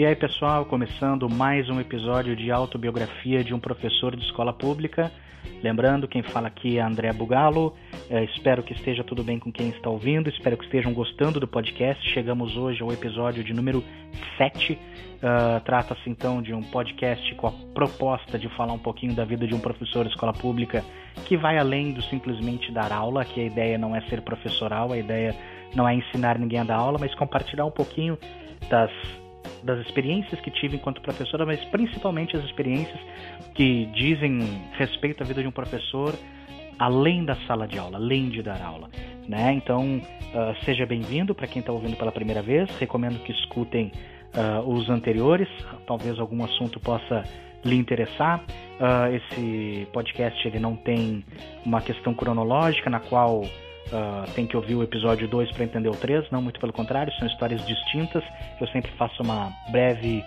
E aí, pessoal, começando mais um episódio de autobiografia de um professor de escola pública. Lembrando, quem fala aqui é André Bugalo. É, espero que esteja tudo bem com quem está ouvindo, espero que estejam gostando do podcast. Chegamos hoje ao episódio de número 7. Uh, ah, Trata-se então de um podcast com a proposta de falar um pouquinho da vida de um professor de escola pública que vai além do simplesmente dar aula, que a ideia não é ser professoral, a ideia não é ensinar ninguém a dar aula, mas compartilhar um pouquinho das das experiências que tive enquanto professora, mas principalmente as experiências que dizem respeito à vida de um professor além da sala de aula, além de dar aula. Né? Então, uh, seja bem-vindo para quem está ouvindo pela primeira vez. Recomendo que escutem uh, os anteriores, talvez algum assunto possa lhe interessar. Uh, esse podcast ele não tem uma questão cronológica na qual Uh, tem que ouvir o episódio 2 para entender o 3, não, muito pelo contrário, são histórias distintas. Eu sempre faço uma breve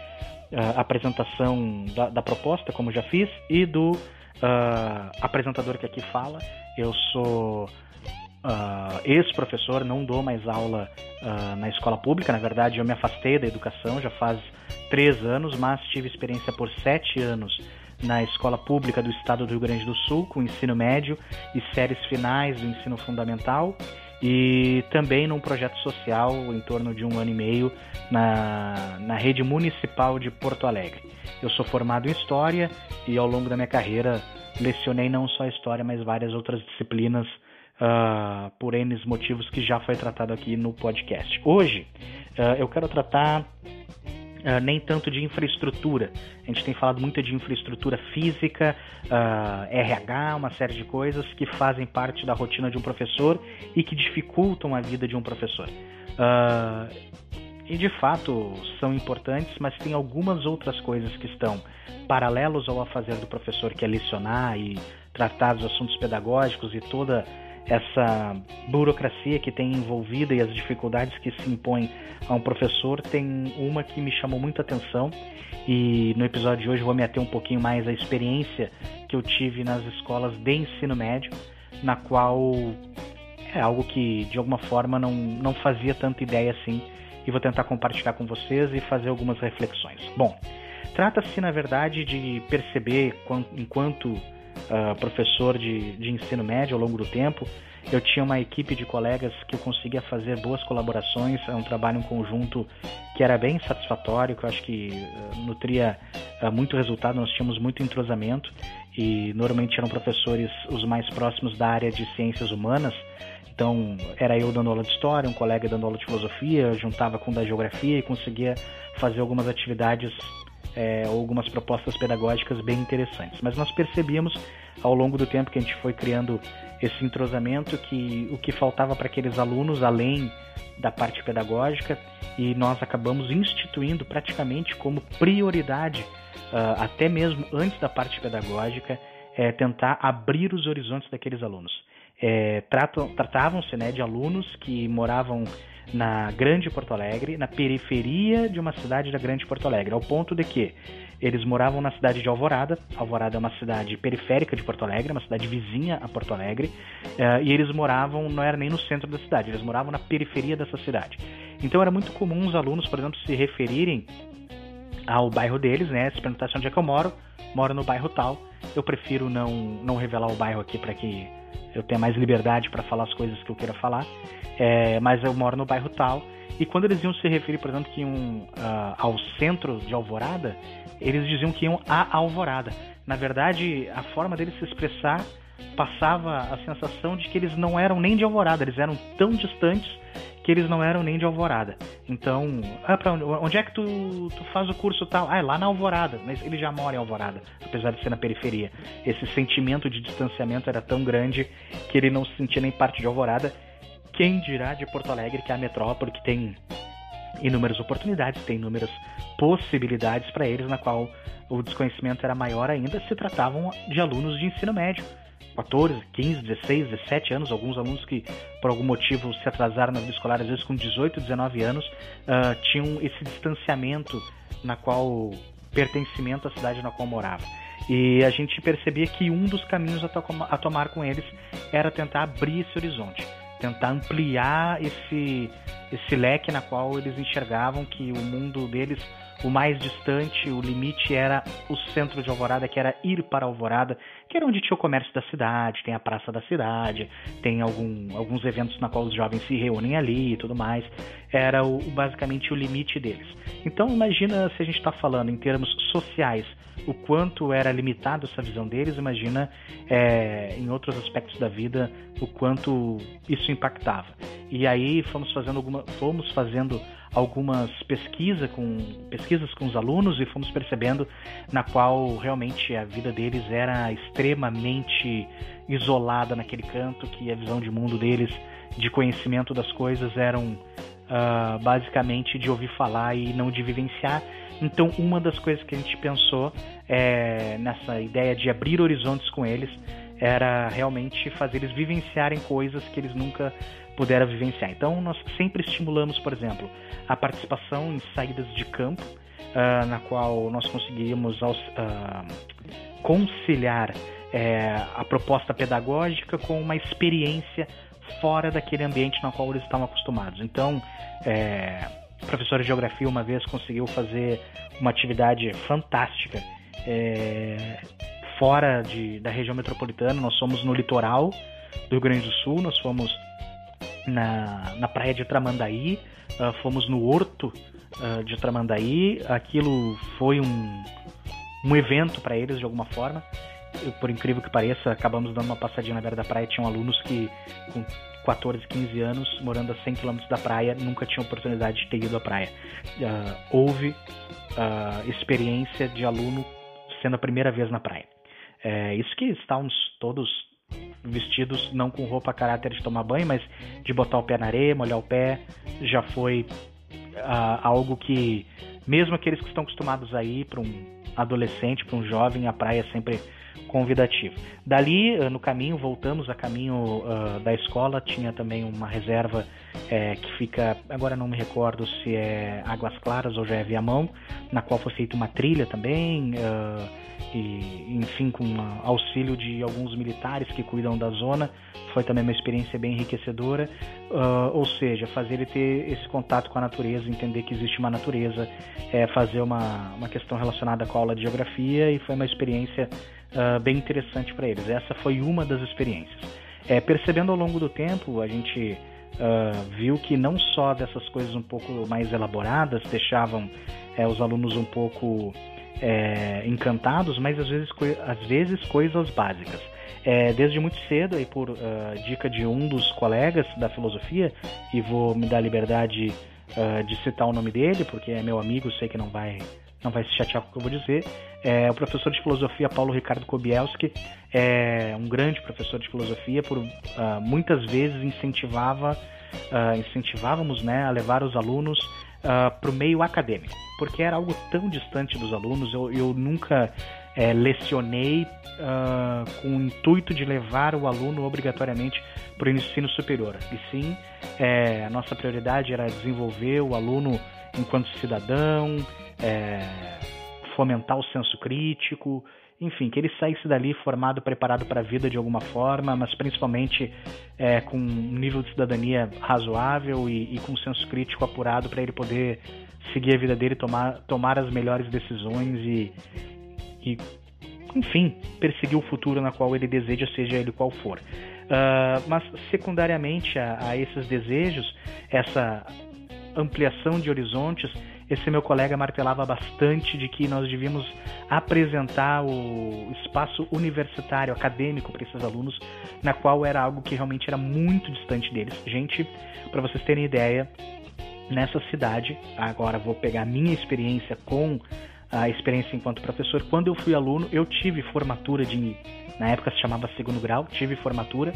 uh, apresentação da, da, proposta, como já fiz, e do uh, apresentador que aqui fala. Eu sou ex-professor, não dou mais aula na escola pública, na verdade eu me afastei da educação já faz três anos, mas tive experiência por sete anos na escola pública do estado do Rio Grande do Sul, com ensino médio e séries finais do ensino fundamental, e também num projeto social em torno de um ano e meio na, na rede municipal de Porto Alegre. Eu sou formado em História e ao longo da minha carreira lecionei não só História, mas várias outras disciplinas uh, por N motivos que já foi tratado aqui no podcast. Hoje uh, eu quero tratar uh, nem tanto de infraestrutura. A gente tem falado muito de infraestrutura física, uh, ah, RH, uma série de coisas que fazem parte da rotina de um professor e que dificultam a vida de um professor. Uh, e de fato são importantes, mas tem algumas outras coisas que estão paralelos ao a fazer do professor, que é lecionar e tratar dos assuntos pedagógicos e toda essa burocracia que tem envolvida e as dificuldades que se impõem a um professor, tem uma que me chamou muita atenção e no episódio de hoje vou me ater um pouquinho mais à experiência que eu tive nas escolas de ensino médio, na qual é algo que de alguma forma não, não fazia tanta ideia assim e vou tentar compartilhar com vocês e fazer algumas reflexões. Bom, trata-se na verdade de perceber enquanto uh, professor de, de ensino médio ao longo do tempo, eu tinha uma equipe de colegas que eu conseguia fazer boas colaborações, é um trabalho em conjunto que era bem satisfatório, que eu acho que uh, nutria uh, muito resultado, nós tínhamos muito entrosamento e normalmente eram professores os mais próximos da área de ciências humanas, então era eu dando aula de história, um colega dando aula de filosofia, eu juntava com da geografia e conseguia fazer algumas atividades é, algumas propostas pedagógicas bem interessantes. Mas nós percebíamos ao longo do tempo que a gente foi criando esse entrosamento que o que faltava para aqueles alunos, além da parte pedagógica, e nós acabamos instituindo praticamente como prioridade, uh, até mesmo antes da parte pedagógica, é, tentar abrir os horizontes daqueles alunos. É, Tratavam-se né, de alunos que moravam na Grande Porto Alegre, na periferia de uma cidade da Grande Porto Alegre, ao ponto de que eles moravam na cidade de Alvorada. Alvorada é uma cidade periférica de Porto Alegre, uma cidade vizinha a Porto Alegre, uh, e eles moravam, não era nem no centro da cidade, eles moravam na periferia dessa cidade. Então era muito comum os alunos, por exemplo, se referirem ao bairro deles, né? Se perguntassem onde é que eu moro, moro no bairro tal. Eu prefiro não, não revelar o bairro aqui para que eu tenha mais liberdade para falar as coisas que eu queira falar. É, mas eu moro no bairro tal. E quando eles iam se referir, por exemplo, que iam uh, ao centro de Alvorada, eles diziam que iam a Alvorada. Na verdade, a forma deles se expressar passava a sensação de que eles não eram nem de Alvorada, eles eram tão distantes que eles não eram nem de Alvorada. Então, ah, pra onde, onde, é que tu, tu faz o curso tal? Ah, é lá na Alvorada, mas ele já mora em Alvorada, apesar de ser na periferia. Esse sentimento de distanciamento era tão grande que ele não se sentia nem parte de Alvorada. Quem dirá de Porto Alegre, que é a metrópole que tem inúmeras oportunidades, tem inúmeras possibilidades para eles, na qual o desconhecimento era maior ainda, se tratavam de alunos de ensino médio 14, 15, 16, 17 anos, alguns alunos que por algum motivo se atrasaram na vida escolar, às vezes com 18, 19 anos, uh, tinham esse distanciamento na qual pertencimento à cidade na qual morava. E a gente percebia que um dos caminhos a, to a tomar com eles era tentar abrir esse horizonte tentar ampliar esse, esse leque na qual eles enxergavam que o mundo deles o mais distante, o limite era o centro de Alvorada, que era ir para Alvorada, que era onde tinha o comércio da cidade, tem a praça da cidade, tem algum, alguns eventos na qual os jovens se reúnem ali e tudo mais. Era o, basicamente o limite deles. Então imagina se a gente está falando em termos sociais, o quanto era limitado essa visão deles, imagina é, em outros aspectos da vida o quanto isso impactava. E aí fomos fazendo alguma, fomos fazendo algumas pesquisa com, pesquisas com os alunos e fomos percebendo na qual realmente a vida deles era extremamente isolada naquele canto, que a visão de mundo deles, de conhecimento das coisas, eram uh, basicamente de ouvir falar e não de vivenciar. Então, uma das coisas que a gente pensou é, nessa ideia de abrir horizontes com eles era realmente fazer eles vivenciarem coisas que eles nunca puderam vivenciar. Então, nós sempre estimulamos, por exemplo, a participação em saídas de campo, uh, na qual nós conseguiríamos uh, conciliar é, a proposta pedagógica com uma experiência fora daquele ambiente no qual eles estavam acostumados. Então, é, a professora de geografia uma vez conseguiu fazer uma atividade fantástica é, fora de, da região metropolitana. Nós somos no litoral do Rio Grande do Sul, nós fomos na, na praia de Tramandaí, uh, fomos no Horto uh, de Tramandaí. Aquilo foi um, um evento para eles de alguma forma. por incrível que pareça, acabamos dando uma passadinha na beira da praia. Tinham alunos que, com 14, 15 anos, morando a 100 km da praia, nunca tinham oportunidade de ter ido à praia. Uh, houve experiência de aluno sendo a primeira vez na praia. É, isso que estávamos todos vestidos não com roupa a caráter de tomar banho, mas de botar o pé na areia, molhar o pé, já foi uh, algo que, mesmo aqueles que estão acostumados a ir para um adolescente, para um jovem, a praia sempre convidativa. Dali, uh, no caminho, voltamos a caminho uh, da escola, tinha também uma reserva é, que fica, agora não me recordo se é Águas Claras ou já é Viamão, na qual foi feita uma trilha também. Uh, e enfim com auxílio de alguns militares que cuidam da zona foi também uma experiência bem enriquecedora uh, ou seja fazer ele ter esse contato com a natureza entender que existe uma natureza é, fazer uma, uma questão relacionada com a aula de geografia e foi uma experiência uh, bem interessante para eles essa foi uma das experiências é, percebendo ao longo do tempo a gente uh, viu que não só dessas coisas um pouco mais elaboradas deixavam é, os alunos um pouco é, encantados, mas às vezes, às vezes coisas básicas. É, desde muito cedo, aí por uh, dica de um dos colegas da filosofia, e vou me dar a liberdade uh, de citar o nome dele, porque é meu amigo, sei que não vai, não vai se chatear com o que eu vou dizer, é o professor de filosofia Paulo Ricardo Kobielski, é um grande professor de filosofia, por uh, muitas vezes incentivava, incentivávamos né, a levar os alunos uh, para o meio acadêmico, porque era algo tão distante dos alunos. Eu, eu nunca é, lecionei uh, com o intuito de levar o aluno obrigatoriamente para o ensino superior, e sim é, a nossa prioridade era desenvolver o aluno enquanto cidadão, é, fomentar o senso crítico, enfim, que ele saísse dali formado, preparado para a vida de alguma forma, mas principalmente é, com um nível de cidadania razoável e, e com um senso crítico apurado para ele poder seguir a vida dele, tomar, tomar as melhores decisões e, e, enfim, perseguir o futuro na qual ele deseja, seja ele qual for. Uh, mas secundariamente a, a esses desejos, essa ampliação de horizontes esse meu colega martelava bastante de que nós devíamos apresentar o espaço universitário, acadêmico para esses alunos, na qual era algo que realmente era muito distante deles. Gente, para vocês terem ideia, nessa cidade, agora vou pegar a minha experiência com a experiência enquanto professor. Quando eu fui aluno, eu tive formatura de, na época se chamava segundo grau, tive formatura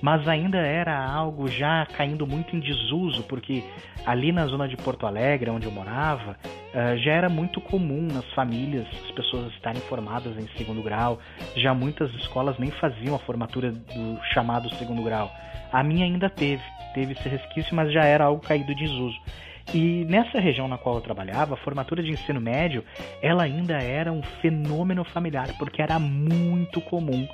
mas ainda era algo já caindo muito em desuso, porque ali na zona de Porto Alegre, onde eu morava, uh, já era muito comum nas famílias as pessoas estarem formadas em segundo grau, já muitas escolas nem faziam a formatura do chamado segundo grau. A minha ainda teve, teve esse resquício, mas já era algo caído de desuso. E nessa região na qual eu trabalhava, a formatura de ensino médio, ela ainda era um fenômeno familiar, porque era muito comum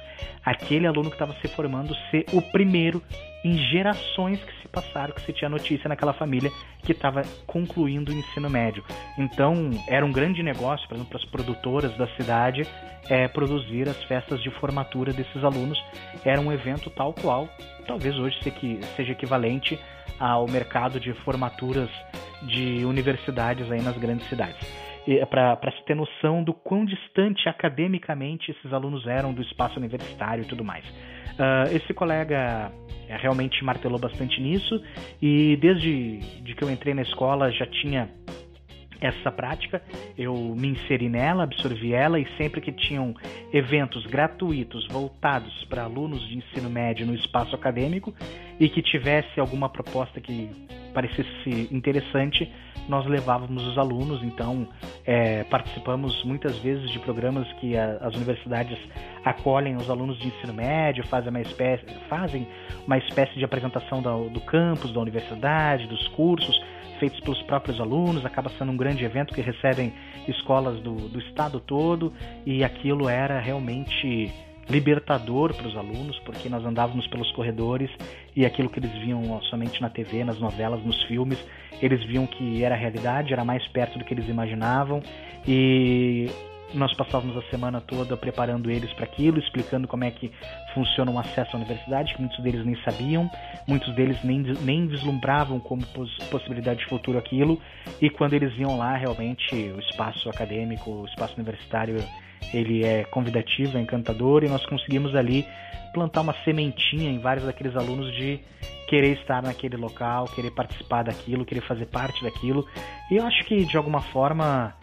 aquele aluno que estava se formando ser o primeiro em gerações que se passaram, que se tinha notícia naquela família que estava concluindo o ensino médio. Então, era um grande negócio, por exemplo, para as produtoras da cidade, é, produzir as festas de formatura desses alunos. Era um evento tal qual, talvez hoje seja equivalente ao mercado de formaturas de universidades aí nas grandes cidades. Para se ter noção do quão distante academicamente esses alunos eram do espaço universitário e tudo mais. Uh, esse colega é, realmente martelou bastante nisso e desde de que eu entrei na escola já tinha essa prática, eu me inseri nela, absorvi ela e sempre que tinham eventos gratuitos voltados para alunos de ensino médio no espaço acadêmico e que tivesse alguma proposta que parecesse interessante, nós levávamos os alunos. Então, é, participamos muitas vezes de programas que a, as universidades acolhem os alunos de ensino médio, fazem uma espécie, fazem uma espécie de apresentação do, campus, da universidade, dos cursos feitos pelos próprios alunos, acaba sendo um grande evento que recebem escolas do, do estado todo e aquilo era realmente libertador para os alunos, porque nós andávamos pelos corredores e aquilo que eles viam somente na TV, nas novelas, nos filmes, eles viam que era realidade, era mais perto do que eles imaginavam. E nós passávamos a semana toda preparando eles para aquilo, explicando como é que funciona o acesso à universidade, que muitos deles nem sabiam, muitos deles nem, nem vislumbravam como possibilidade de futuro aquilo, e quando eles iam lá, realmente o espaço acadêmico, o espaço universitário, ele é convidativo, é encantador, e nós conseguimos ali plantar uma sementinha em vários daqueles alunos de querer estar naquele local, querer participar daquilo, querer fazer parte daquilo. E eu acho que de alguma forma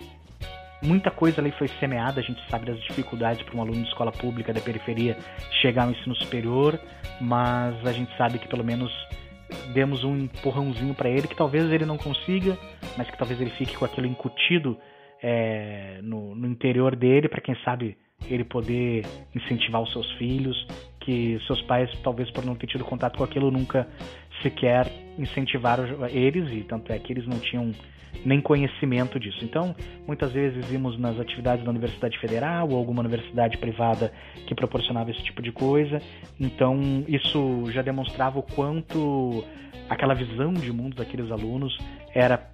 Muita coisa ali foi semeada, a gente sabe das dificuldades para um aluno de escola pública da periferia chegar ao ensino superior, mas a gente sabe que pelo menos demos um empurrãozinho para ele que talvez ele não consiga, mas que talvez ele fique com aquilo incutido é, no, no interior dele, para quem sabe ele poder incentivar os seus filhos, que seus pais, talvez por não ter tido contato com aquilo, nunca sequer incentivaram eles, e tanto é que eles não tinham nem conhecimento disso. Então, muitas vezes vimos nas atividades da Universidade Federal ou alguma universidade privada que proporcionava esse tipo de coisa. Então, isso já demonstrava o quanto aquela visão de mundo daqueles alunos era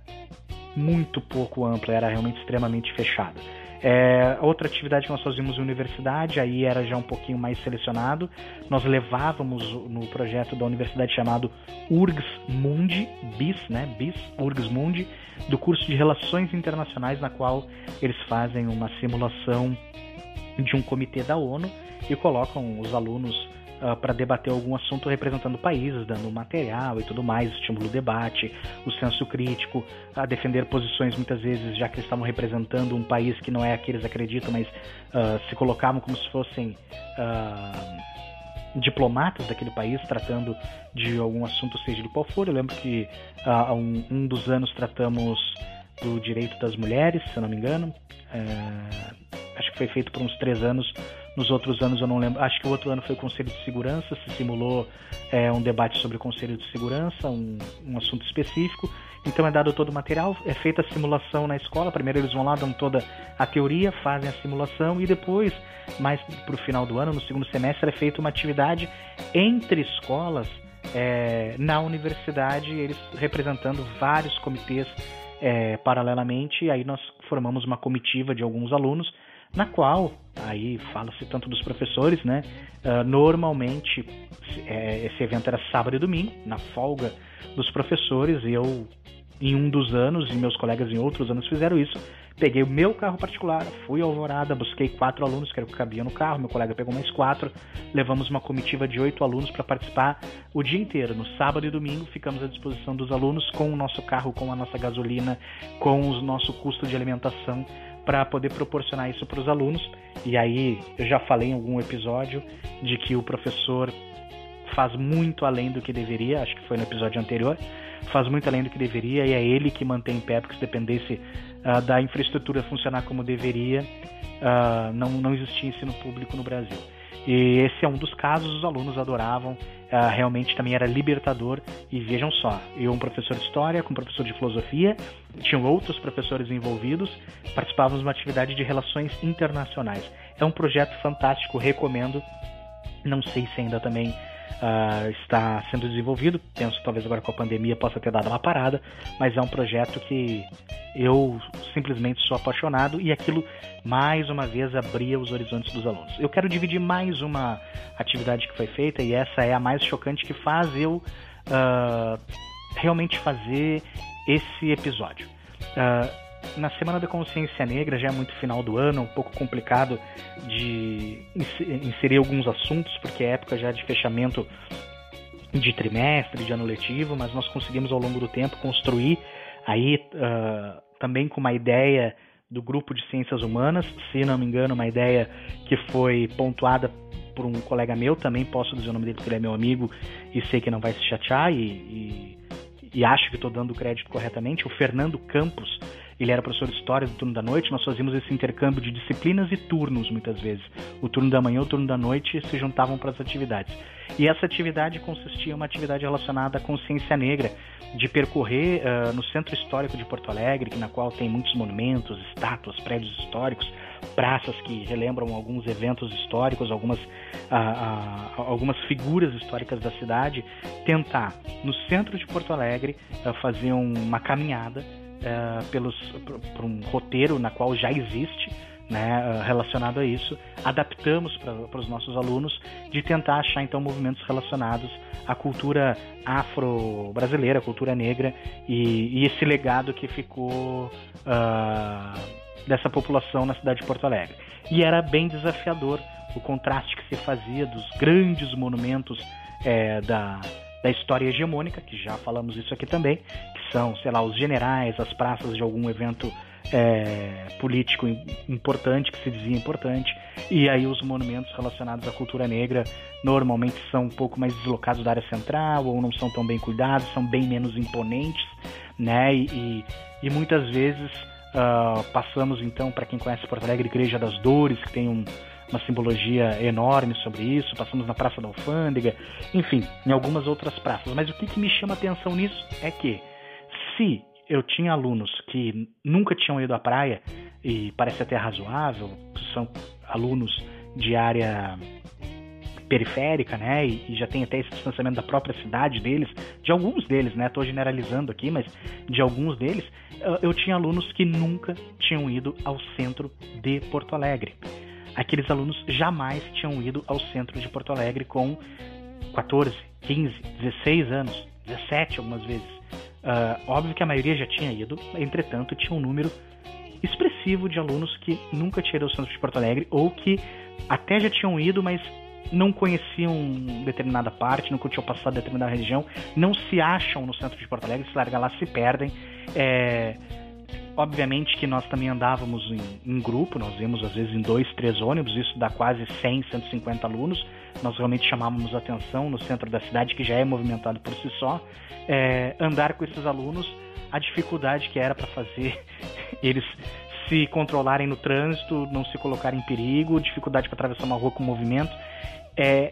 muito pouco ampla, era realmente extremamente fechada. É, outra atividade que nós fazíamos em universidade, aí era já um pouquinho mais selecionado. Nós levávamos no projeto da universidade chamado URGS Mundi, BIS, né? BIS, URGS Mundi, do curso de Relações Internacionais, na qual eles fazem uma simulação de um comitê da ONU e colocam os alunos uh, ah, para debater algum assunto representando países, dando material e tudo mais, estimula o debate, o senso crítico, a defender posições muitas vezes, já que eles estavam representando um país que não é aquele que eles acreditam, mas uh, se colocavam como se fossem uh, diplomatas daquele país, tratando de algum assunto, seja de qual for. Eu lembro que há um, um, dos anos tratamos do direito das mulheres, se não me engano. Uh, acho que foi feito por uns três anos nos outros anos eu não lembro. Acho que o outro ano foi o Conselho de Segurança, se simulou é, um debate sobre o Conselho de Segurança, um, um assunto específico. Então é dado todo o material, é feita a simulação na escola. Primeiro eles vão lá, dão toda a teoria, fazem a simulação e depois, mais para o final do ano, no segundo semestre, é feita uma atividade entre escolas é, na universidade, eles representando vários comitês é, paralelamente. Aí nós formamos uma comitiva de alguns alunos na qual, aí fala-se tanto dos professores, né? Uh, normalmente é, esse evento era sábado e domingo, na folga dos professores, e eu, em um dos anos, e meus colegas em outros anos fizeram isso, peguei o meu carro particular, fui Alvorada, busquei quatro alunos, que era o que cabia no carro, meu colega pegou mais quatro, levamos uma comitiva de oito alunos para participar o dia inteiro. No sábado e domingo ficamos à disposição dos alunos com o nosso carro, com a nossa gasolina, com o nosso custo de alimentação para poder proporcionar isso para os alunos. E aí eu já falei em algum episódio de que o professor faz muito além do que deveria, acho que foi no episódio anterior, faz muito além do que deveria e é ele que mantém em pé, porque se dependesse uh, da infraestrutura funcionar como deveria, uh, não, não existia ensino público no Brasil. E esse é um dos casos, os alunos adoravam, uh, realmente também era libertador. E vejam só, eu, um professor de história, com um professor de filosofia, tinham outros professores envolvidos, participávamos de uma atividade de relações internacionais. É um projeto fantástico, recomendo. Não sei se ainda também uh, está sendo desenvolvido. Penso talvez agora com a pandemia possa ter dado uma parada, mas é um projeto que eu simplesmente sou apaixonado e aquilo mais uma vez abria os horizontes dos alunos. Eu quero dividir mais uma atividade que foi feita e essa é a mais chocante que faz eu uh, realmente fazer esse episódio. Uh, na Semana da Consciência Negra, já é muito final do ano, um pouco complicado de inserir alguns assuntos, porque é época já de fechamento de trimestre, de ano letivo, mas nós conseguimos ao longo do tempo construir aí uh, também com uma ideia do grupo de ciências humanas, se não me engano, uma ideia que foi pontuada por um colega meu, também posso dizer o nome dele porque ele é meu amigo e sei que não vai se chatear e, e, e acho que estou dando o crédito corretamente, o Fernando Campos, ele era professor de história do turno da noite, nós fazíamos esse intercâmbio de disciplinas e turnos muitas vezes. O turno da manhã, o turno da noite se juntavam para as atividades. E essa atividade consistia em uma atividade relacionada à consciência negra, de percorrer uh, no centro histórico de Porto Alegre, na qual tem muitos monumentos, estátuas, prédios históricos, praças que relembram alguns eventos históricos, algumas, uh, uh, algumas figuras históricas da cidade, tentar no centro de Porto Alegre fazer uma caminhada uh, pelos, por, por, um roteiro na qual já existe né, uh, relacionado a isso, adaptamos para os nossos alunos de tentar achar então movimentos relacionados à cultura afro-brasileira, cultura negra e, e, esse legado que ficou uh, dessa população na cidade de Porto Alegre. E era bem desafiador o contraste que se fazia dos grandes monumentos é, da, da história hegemônica, que já falamos isso aqui também, são, sei lá, os generais, as praças de algum evento é, político importante, que se dizia importante, e aí os monumentos relacionados à cultura negra normalmente são um pouco mais deslocados da área central, ou não são tão bem cuidados, são bem menos imponentes, né, e, e, muitas vezes uh, passamos então, para quem conhece Porto Alegre, Igreja das Dores, que tem um uma simbologia enorme sobre isso. Passamos na Praça da Alfândega, enfim, em algumas outras praças. Mas o que, que me chama atenção nisso é que, se eu tinha alunos que nunca tinham ido à praia, e parece até razoável, são alunos de área periférica, né, e, já tem até esse distanciamento da própria cidade deles, de alguns deles, né, estou generalizando aqui, mas de alguns deles, eu tinha alunos que nunca tinham ido ao centro de Porto Alegre aqueles alunos jamais tinham ido ao centro de Porto Alegre com 14, 15, 16 anos, 17 algumas vezes. Uh, óbvio que a maioria já tinha ido, entretanto, tinha um número expressivo de alunos que nunca tinham ido ao centro de Porto Alegre ou que até já tinham ido, mas não conheciam determinada parte, nunca tinham passado determinada região, não se acham no centro de Porto Alegre, se largar lá se perdem. É, Obviamente que nós também andávamos em, em, grupo, nós íamos às vezes em dois, três ônibus, isso dá quase 100, 150 alunos. Nós realmente chamávamos atenção no centro da cidade, que já é movimentado por si só. É, andar com esses alunos, a dificuldade que era para fazer eles se controlarem no trânsito, não se colocarem em perigo, dificuldade para atravessar uma rua com movimento, é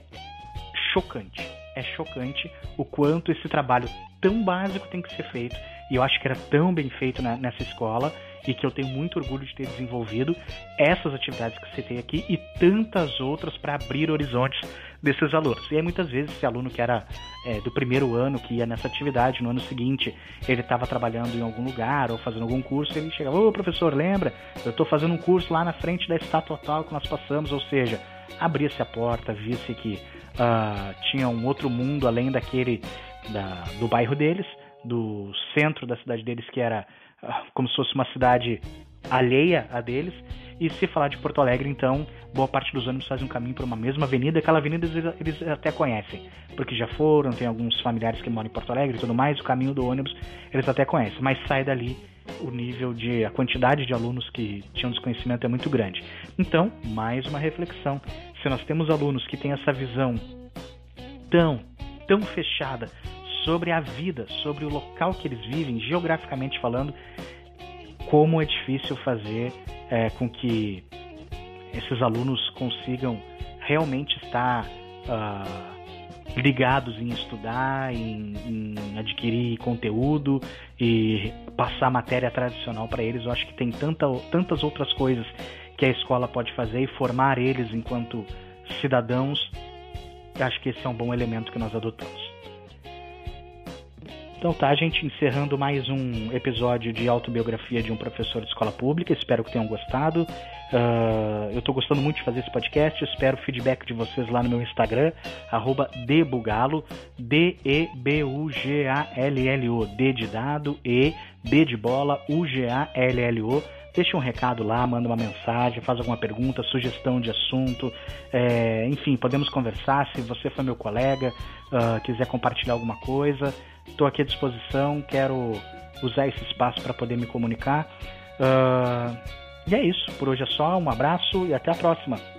chocante. É chocante o quanto esse trabalho tão básico tem que ser feito e eu acho que era tão bem feito na, nessa escola e que eu tenho muito orgulho de ter desenvolvido essas atividades que citei aqui e tantas outras para abrir horizontes desses alunos. E aí muitas vezes esse aluno que era é, do primeiro ano, que ia nessa atividade, no ano seguinte ele estava trabalhando em algum lugar ou fazendo algum curso, ele chegava, ô professor, lembra? Eu estou fazendo um curso lá na frente da estátua tal que nós passamos, ou seja, abria-se a porta, via-se que uh, tinha um outro mundo além daquele da, do bairro deles, do centro da cidade deles, que era ah, como se fosse uma cidade alheia a deles. E se falar de Porto Alegre, então, boa parte dos ônibus fazem um caminho por uma mesma avenida. Aquela avenida eles até conhecem, porque já foram, tem alguns familiares que moram em Porto Alegre e tudo mais. O caminho do ônibus eles até conhecem, mas sai dali o nível de a quantidade de alunos que tinham desconhecimento é muito grande. Então, mais uma reflexão. Se nós temos alunos que têm essa visão tão, tão fechada sobre a vida, sobre o local que eles vivem, geograficamente falando, como é difícil fazer é, com que esses alunos consigam realmente estar uh, ligados em estudar, em, em, adquirir conteúdo e passar matéria tradicional para eles. Eu acho que tem tanta, tantas outras coisas que a escola pode fazer e formar eles enquanto cidadãos acho que esse é um bom elemento que nós adotamos. Então tá, gente, encerrando mais um episódio de autobiografia de um professor de escola pública. Espero que tenham gostado. Uh, eu estou gostando muito de fazer esse podcast. Espero o feedback de vocês lá no meu Instagram, debugalo, D-E-B-U-G-A-L-L-O, D de dado, E, B de bola, U-G-A-L-L-O deixa um recado lá, manda uma mensagem, faz alguma pergunta, sugestão de assunto, é, enfim, podemos conversar. Se você for meu colega, uh, quiser compartilhar alguma coisa, estou aqui à disposição. Quero usar esse espaço para poder me comunicar. Uh, e é isso, por hoje é só. Um abraço e até a próxima.